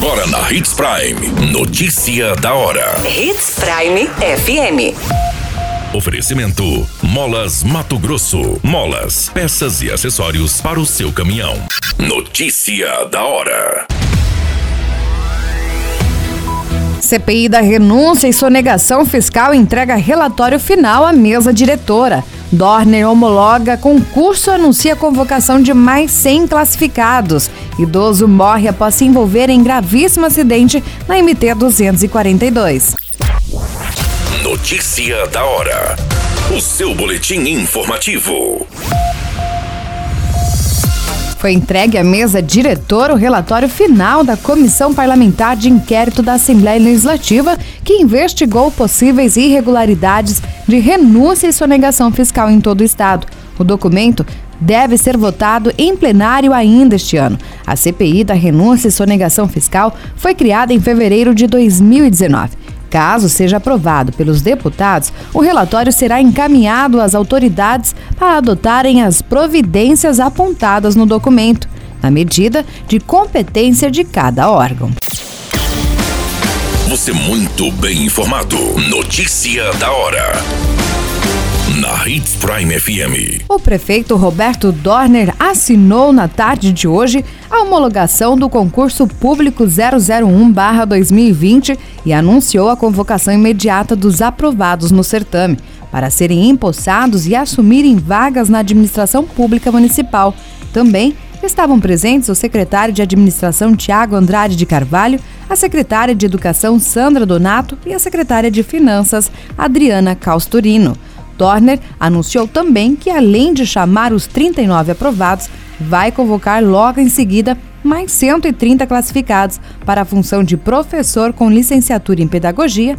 Agora na Hits Prime. Notícia da hora. Hits Prime FM. Oferecimento: Molas Mato Grosso. Molas, peças e acessórios para o seu caminhão. Notícia da hora. CPI da renúncia e sonegação fiscal entrega relatório final à mesa diretora. Dorner homologa concurso anuncia convocação de mais 100 classificados. Idoso morre após se envolver em gravíssimo acidente na MT 242. Notícia da hora. O seu boletim informativo. Foi entregue à mesa diretora o relatório final da Comissão Parlamentar de Inquérito da Assembleia Legislativa, que investigou possíveis irregularidades de renúncia e sonegação fiscal em todo o Estado. O documento deve ser votado em plenário ainda este ano. A CPI da renúncia e sonegação fiscal foi criada em fevereiro de 2019. Caso seja aprovado pelos deputados, o relatório será encaminhado às autoridades para adotarem as providências apontadas no documento, na medida de competência de cada órgão. Você muito bem informado. Notícia da hora na Hits Prime FM. O prefeito Roberto Dorner assinou na tarde de hoje a homologação do concurso público 001/2020 e anunciou a convocação imediata dos aprovados no certame para serem empossados e assumirem vagas na administração pública municipal. Também estavam presentes o secretário de Administração Tiago Andrade de Carvalho, a secretária de Educação Sandra Donato e a secretária de Finanças Adriana Causturino. Dorner anunciou também que, além de chamar os 39 aprovados, vai convocar logo em seguida mais 130 classificados para a função de professor com licenciatura em pedagogia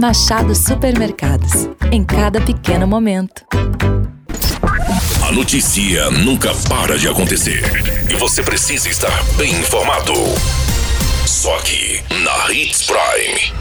Machado Supermercados. Em cada pequeno momento. A notícia nunca para de acontecer. E você precisa estar bem informado. Só aqui, na Hits Prime.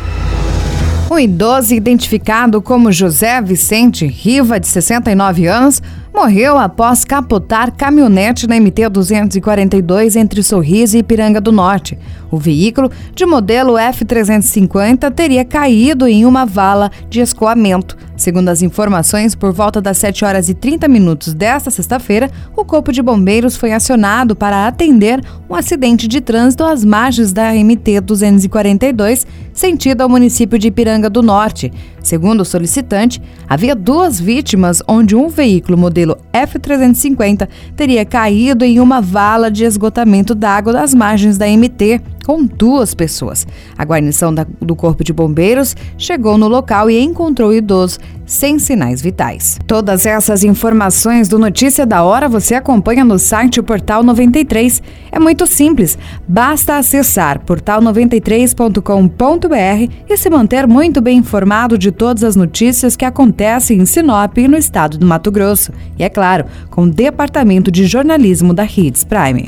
Um idoso identificado como José Vicente Riva, de 69 anos, morreu após capotar caminhonete na MT 242 entre Sorriso e Ipiranga do Norte. O veículo, de modelo F350, teria caído em uma vala de escoamento. Segundo as informações, por volta das 7 horas e 30 minutos desta sexta-feira, o Corpo de Bombeiros foi acionado para atender um acidente de trânsito às margens da MT 242, sentido ao município de Ipiranga do Norte. Segundo o solicitante, havia duas vítimas, onde um veículo modelo F350 teria caído em uma vala de esgotamento d'água das margens da MT, com duas pessoas. A guarnição da, do Corpo de Bombeiros chegou no local e encontrou o idoso sem sinais vitais. Todas essas informações do Notícia da Hora você acompanha no site Portal 93. É muito simples, basta acessar portal93.com.br e se manter muito bem informado de todas as notícias que acontecem em Sinop e no estado do Mato Grosso. E é claro, com o Departamento de Jornalismo da Hits Prime.